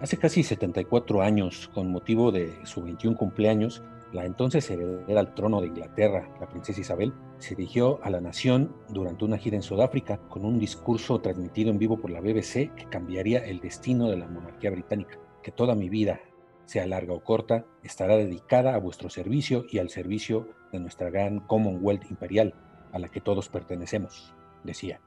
Hace casi 74 años, con motivo de su 21 cumpleaños, la entonces heredera al trono de Inglaterra, la princesa Isabel, se dirigió a la nación durante una gira en Sudáfrica con un discurso transmitido en vivo por la BBC que cambiaría el destino de la monarquía británica, que toda mi vida, sea larga o corta, estará dedicada a vuestro servicio y al servicio de nuestra gran Commonwealth imperial, a la que todos pertenecemos, decía.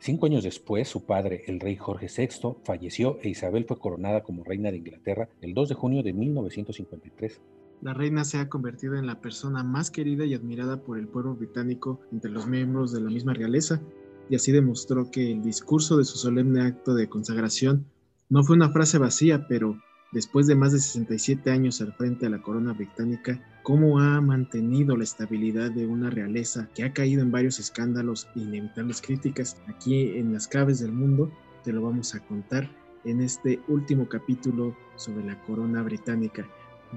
Cinco años después, su padre, el rey Jorge VI, falleció e Isabel fue coronada como reina de Inglaterra el 2 de junio de 1953 la reina se ha convertido en la persona más querida y admirada por el pueblo británico entre los miembros de la misma realeza, y así demostró que el discurso de su solemne acto de consagración no fue una frase vacía, pero después de más de 67 años al frente de la corona británica, cómo ha mantenido la estabilidad de una realeza que ha caído en varios escándalos e inevitables críticas aquí en las claves del mundo, te lo vamos a contar en este último capítulo sobre la corona británica.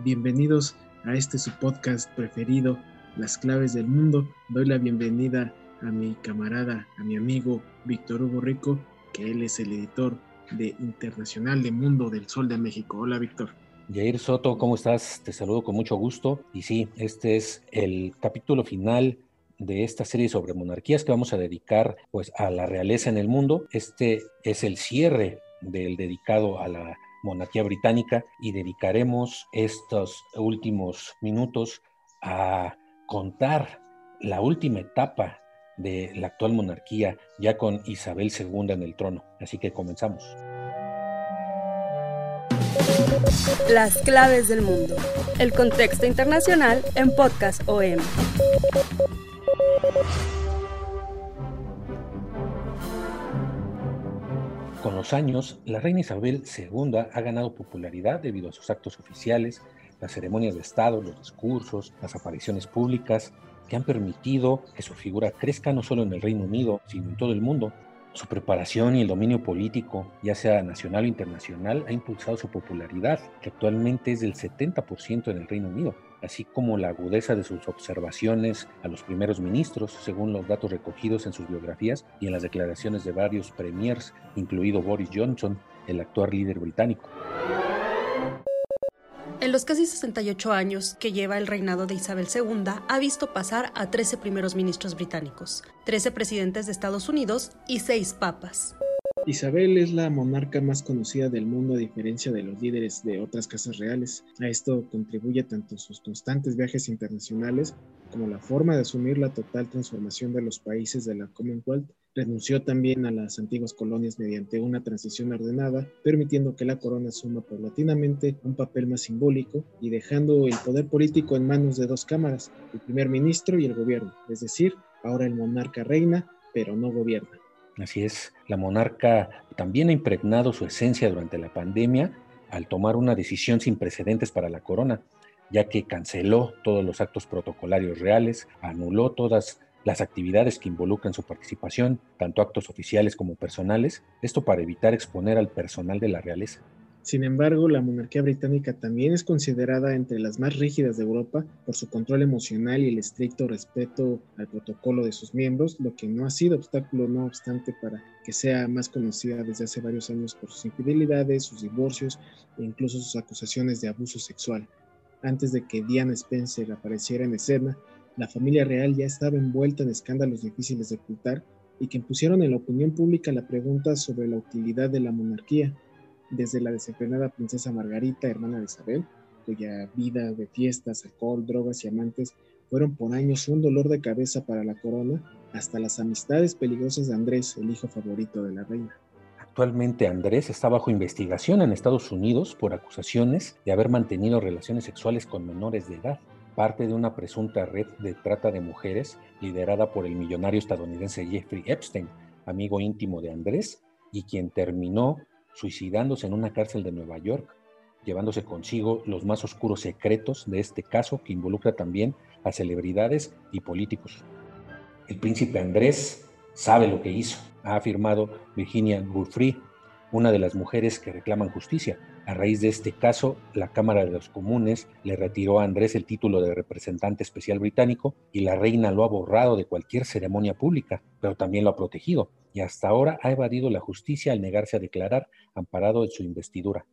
Bienvenidos a este su podcast preferido, Las Claves del Mundo. Doy la bienvenida a mi camarada, a mi amigo Víctor Hugo Rico, que él es el editor de Internacional de Mundo del Sol de México. Hola Víctor. Jair Soto, ¿cómo estás? Te saludo con mucho gusto. Y sí, este es el capítulo final de esta serie sobre monarquías que vamos a dedicar pues a la realeza en el mundo. Este es el cierre del dedicado a la monarquía británica y dedicaremos estos últimos minutos a contar la última etapa de la actual monarquía ya con Isabel II en el trono. Así que comenzamos. Las claves del mundo. El contexto internacional en Podcast OM. Con los años, la reina Isabel II ha ganado popularidad debido a sus actos oficiales, las ceremonias de Estado, los discursos, las apariciones públicas, que han permitido que su figura crezca no solo en el Reino Unido, sino en todo el mundo. Su preparación y el dominio político, ya sea nacional o internacional, ha impulsado su popularidad, que actualmente es del 70% en el Reino Unido así como la agudeza de sus observaciones a los primeros ministros, según los datos recogidos en sus biografías y en las declaraciones de varios premiers, incluido Boris Johnson, el actual líder británico. En los casi 68 años que lleva el reinado de Isabel II, ha visto pasar a 13 primeros ministros británicos, 13 presidentes de Estados Unidos y 6 papas. Isabel es la monarca más conocida del mundo a diferencia de los líderes de otras casas reales. A esto contribuye tanto sus constantes viajes internacionales como la forma de asumir la total transformación de los países de la Commonwealth. Renunció también a las antiguas colonias mediante una transición ordenada, permitiendo que la corona asuma paulatinamente un papel más simbólico y dejando el poder político en manos de dos cámaras, el primer ministro y el gobierno. Es decir, ahora el monarca reina, pero no gobierna. Así es, la monarca también ha impregnado su esencia durante la pandemia al tomar una decisión sin precedentes para la corona, ya que canceló todos los actos protocolarios reales, anuló todas las actividades que involucran su participación, tanto actos oficiales como personales, esto para evitar exponer al personal de la realeza. Sin embargo, la monarquía británica también es considerada entre las más rígidas de Europa por su control emocional y el estricto respeto al protocolo de sus miembros, lo que no ha sido obstáculo, no obstante, para que sea más conocida desde hace varios años por sus infidelidades, sus divorcios e incluso sus acusaciones de abuso sexual. Antes de que Diana Spencer apareciera en escena, la familia real ya estaba envuelta en escándalos difíciles de ocultar y que impusieron en la opinión pública la pregunta sobre la utilidad de la monarquía desde la desenfrenada princesa Margarita, hermana de Isabel, cuya vida de fiestas, alcohol, drogas y amantes fueron por años un dolor de cabeza para la corona, hasta las amistades peligrosas de Andrés, el hijo favorito de la reina. Actualmente Andrés está bajo investigación en Estados Unidos por acusaciones de haber mantenido relaciones sexuales con menores de edad, parte de una presunta red de trata de mujeres liderada por el millonario estadounidense Jeffrey Epstein, amigo íntimo de Andrés y quien terminó suicidándose en una cárcel de Nueva York, llevándose consigo los más oscuros secretos de este caso que involucra también a celebridades y políticos. El príncipe Andrés sabe lo que hizo, ha afirmado Virginia Giuffre, una de las mujeres que reclaman justicia. A raíz de este caso, la Cámara de los Comunes le retiró a Andrés el título de representante especial británico y la reina lo ha borrado de cualquier ceremonia pública, pero también lo ha protegido y hasta ahora ha evadido la justicia al negarse a declarar amparado en su investidura.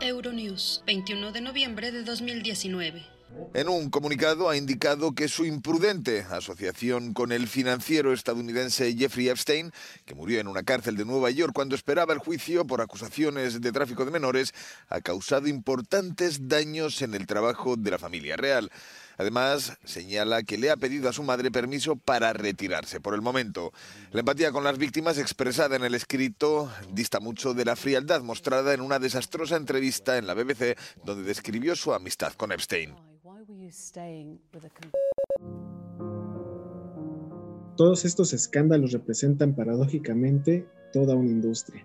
Euronews, 21 de noviembre de 2019. En un comunicado ha indicado que su imprudente asociación con el financiero estadounidense Jeffrey Epstein, que murió en una cárcel de Nueva York cuando esperaba el juicio por acusaciones de tráfico de menores, ha causado importantes daños en el trabajo de la familia real. Además, señala que le ha pedido a su madre permiso para retirarse por el momento. La empatía con las víctimas expresada en el escrito dista mucho de la frialdad mostrada en una desastrosa entrevista en la BBC donde describió su amistad con Epstein. Todos estos escándalos representan paradójicamente toda una industria.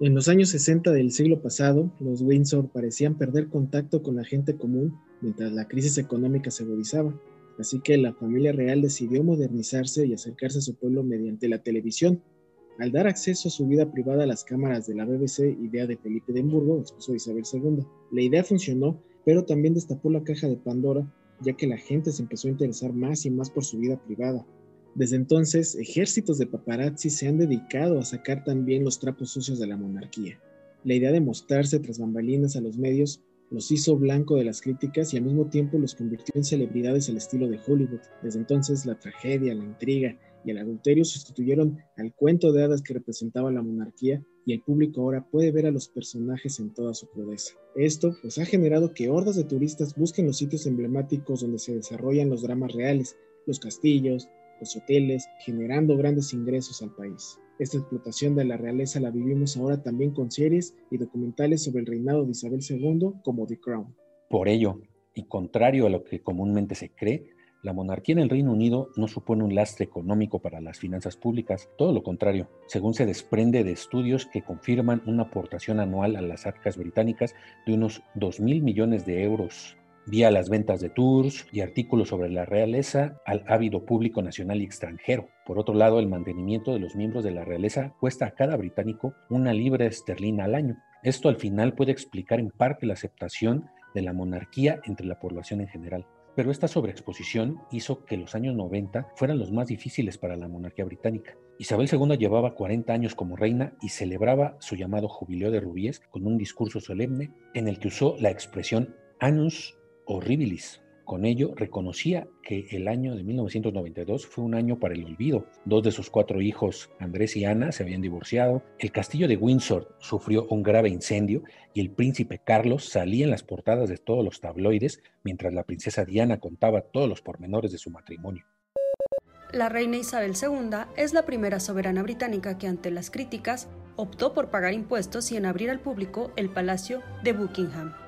En los años 60 del siglo pasado, los Windsor parecían perder contacto con la gente común mientras la crisis económica se agudizaba, así que la familia real decidió modernizarse y acercarse a su pueblo mediante la televisión. Al dar acceso a su vida privada a las cámaras de la BBC, idea de Felipe de Hamburgo, esposo de Isabel II, la idea funcionó pero también destapó la caja de Pandora, ya que la gente se empezó a interesar más y más por su vida privada. Desde entonces, ejércitos de paparazzi se han dedicado a sacar también los trapos sucios de la monarquía. La idea de mostrarse tras bambalinas a los medios los hizo blanco de las críticas y al mismo tiempo los convirtió en celebridades al estilo de Hollywood. Desde entonces, la tragedia, la intriga y el adulterio sustituyeron al cuento de hadas que representaba la monarquía y el público ahora puede ver a los personajes en toda su crudeza. Esto pues ha generado que hordas de turistas busquen los sitios emblemáticos donde se desarrollan los dramas reales, los castillos, los hoteles, generando grandes ingresos al país. Esta explotación de la realeza la vivimos ahora también con series y documentales sobre el reinado de Isabel II como The Crown. Por ello, y contrario a lo que comúnmente se cree, la monarquía en el Reino Unido no supone un lastre económico para las finanzas públicas, todo lo contrario, según se desprende de estudios que confirman una aportación anual a las arcas británicas de unos 2 mil millones de euros vía las ventas de tours y artículos sobre la realeza al ávido público nacional y extranjero. Por otro lado, el mantenimiento de los miembros de la realeza cuesta a cada británico una libra esterlina al año. Esto al final puede explicar en parte la aceptación de la monarquía entre la población en general. Pero esta sobreexposición hizo que los años 90 fueran los más difíciles para la monarquía británica. Isabel II llevaba 40 años como reina y celebraba su llamado jubileo de rubíes con un discurso solemne en el que usó la expresión annus horribilis, con ello, reconocía que el año de 1992 fue un año para el olvido. Dos de sus cuatro hijos, Andrés y Ana, se habían divorciado. El castillo de Windsor sufrió un grave incendio y el príncipe Carlos salía en las portadas de todos los tabloides mientras la princesa Diana contaba todos los pormenores de su matrimonio. La reina Isabel II es la primera soberana británica que ante las críticas optó por pagar impuestos y en abrir al público el Palacio de Buckingham.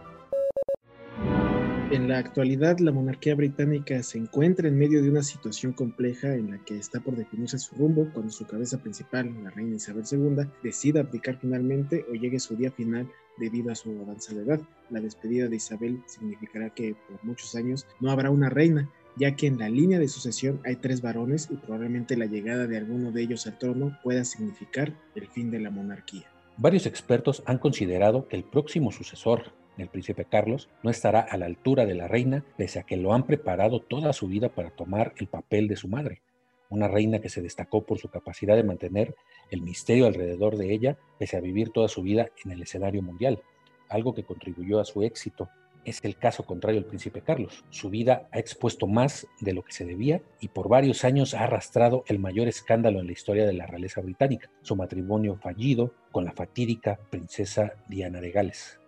En la actualidad, la monarquía británica se encuentra en medio de una situación compleja en la que está por definirse su rumbo cuando su cabeza principal, la reina Isabel II, decida abdicar finalmente o llegue su día final debido a su avanzada edad. La despedida de Isabel significará que por muchos años no habrá una reina, ya que en la línea de sucesión hay tres varones y probablemente la llegada de alguno de ellos al trono pueda significar el fin de la monarquía. Varios expertos han considerado que el próximo sucesor el príncipe Carlos, no estará a la altura de la reina, pese a que lo han preparado toda su vida para tomar el papel de su madre. Una reina que se destacó por su capacidad de mantener el misterio alrededor de ella, pese a vivir toda su vida en el escenario mundial, algo que contribuyó a su éxito. Es el caso contrario del príncipe Carlos. Su vida ha expuesto más de lo que se debía y por varios años ha arrastrado el mayor escándalo en la historia de la realeza británica, su matrimonio fallido con la fatídica princesa Diana de Gales.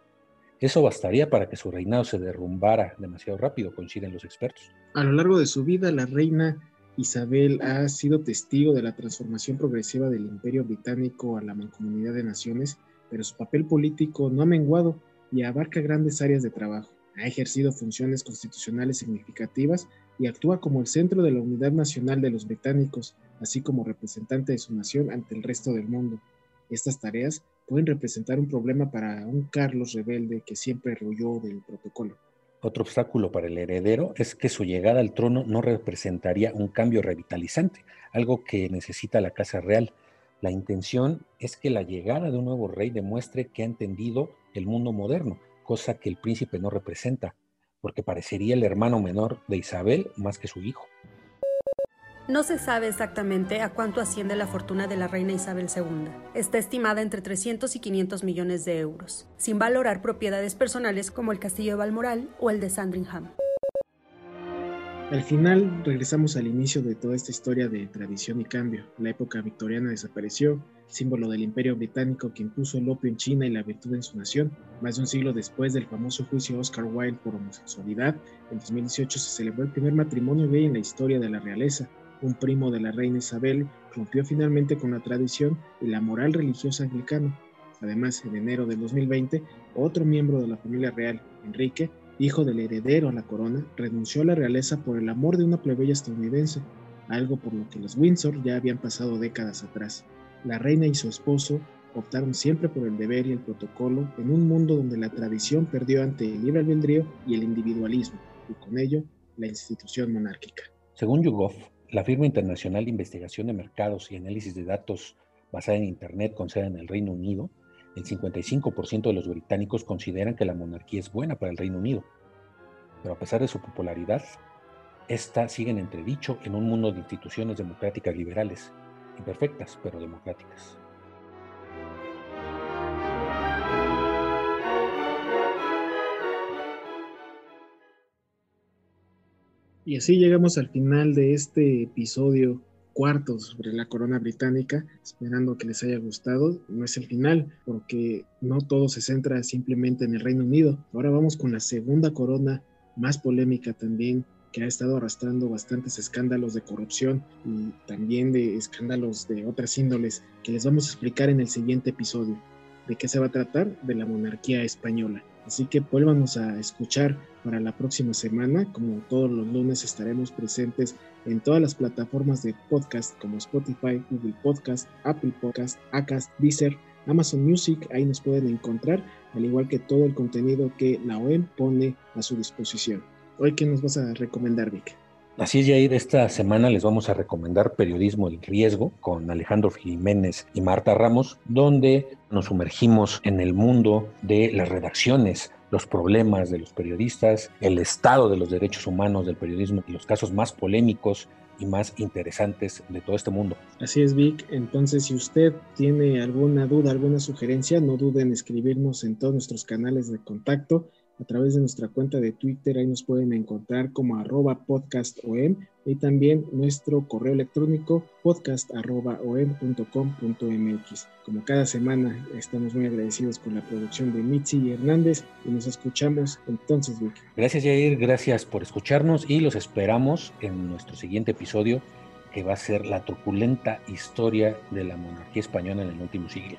Eso bastaría para que su reinado se derrumbara demasiado rápido, coinciden los expertos. A lo largo de su vida, la reina Isabel ha sido testigo de la transformación progresiva del imperio británico a la mancomunidad de naciones, pero su papel político no ha menguado y abarca grandes áreas de trabajo. Ha ejercido funciones constitucionales significativas y actúa como el centro de la unidad nacional de los británicos, así como representante de su nación ante el resto del mundo. Estas tareas pueden representar un problema para un Carlos rebelde que siempre rehuyó del protocolo. Otro obstáculo para el heredero es que su llegada al trono no representaría un cambio revitalizante, algo que necesita la Casa Real. La intención es que la llegada de un nuevo rey demuestre que ha entendido el mundo moderno, cosa que el príncipe no representa, porque parecería el hermano menor de Isabel más que su hijo. No se sabe exactamente a cuánto asciende la fortuna de la reina Isabel II. Está estimada entre 300 y 500 millones de euros, sin valorar propiedades personales como el castillo de Balmoral o el de Sandringham. Al final regresamos al inicio de toda esta historia de tradición y cambio. La época victoriana desapareció, símbolo del imperio británico que impuso el opio en China y la virtud en su nación. Más de un siglo después del famoso juicio Oscar Wilde por homosexualidad, en 2018 se celebró el primer matrimonio gay en la historia de la realeza un primo de la reina Isabel, rompió finalmente con la tradición y la moral religiosa anglicana. Además, en enero de 2020, otro miembro de la familia real, Enrique, hijo del heredero a la corona, renunció a la realeza por el amor de una plebeya estadounidense, algo por lo que los Windsor ya habían pasado décadas atrás. La reina y su esposo optaron siempre por el deber y el protocolo en un mundo donde la tradición perdió ante el libre albedrío y el individualismo, y con ello la institución monárquica. Según YouGov, la firma internacional de investigación de mercados y análisis de datos basada en Internet con sede en el Reino Unido, el 55% de los británicos consideran que la monarquía es buena para el Reino Unido. Pero a pesar de su popularidad, esta sigue en entredicho en un mundo de instituciones democráticas liberales, imperfectas pero democráticas. Y así llegamos al final de este episodio cuarto sobre la corona británica, esperando que les haya gustado. No es el final, porque no todo se centra simplemente en el Reino Unido. Ahora vamos con la segunda corona más polémica también, que ha estado arrastrando bastantes escándalos de corrupción y también de escándalos de otras índoles, que les vamos a explicar en el siguiente episodio. ¿De qué se va a tratar? De la monarquía española. Así que vuélvanos a escuchar para la próxima semana. Como todos los lunes estaremos presentes en todas las plataformas de podcast como Spotify, Google Podcast, Apple Podcast, Acast, Deezer, Amazon Music. Ahí nos pueden encontrar, al igual que todo el contenido que la OEM pone a su disposición. Hoy, ¿qué nos vas a recomendar, Vic? Así es, Jair, esta semana les vamos a recomendar Periodismo del Riesgo con Alejandro Jiménez y Marta Ramos, donde nos sumergimos en el mundo de las redacciones, los problemas de los periodistas, el estado de los derechos humanos del periodismo y los casos más polémicos y más interesantes de todo este mundo. Así es, Vic. Entonces, si usted tiene alguna duda, alguna sugerencia, no dude en escribirnos en todos nuestros canales de contacto a través de nuestra cuenta de Twitter. Ahí nos pueden encontrar como arroba podcastom y también nuestro correo electrónico podcast.om.com.mx. Como cada semana estamos muy agradecidos con la producción de Mitzi Hernández y nos escuchamos entonces, Vicky. Gracias Jair, gracias por escucharnos y los esperamos en nuestro siguiente episodio que va a ser la truculenta historia de la monarquía española en el último siglo.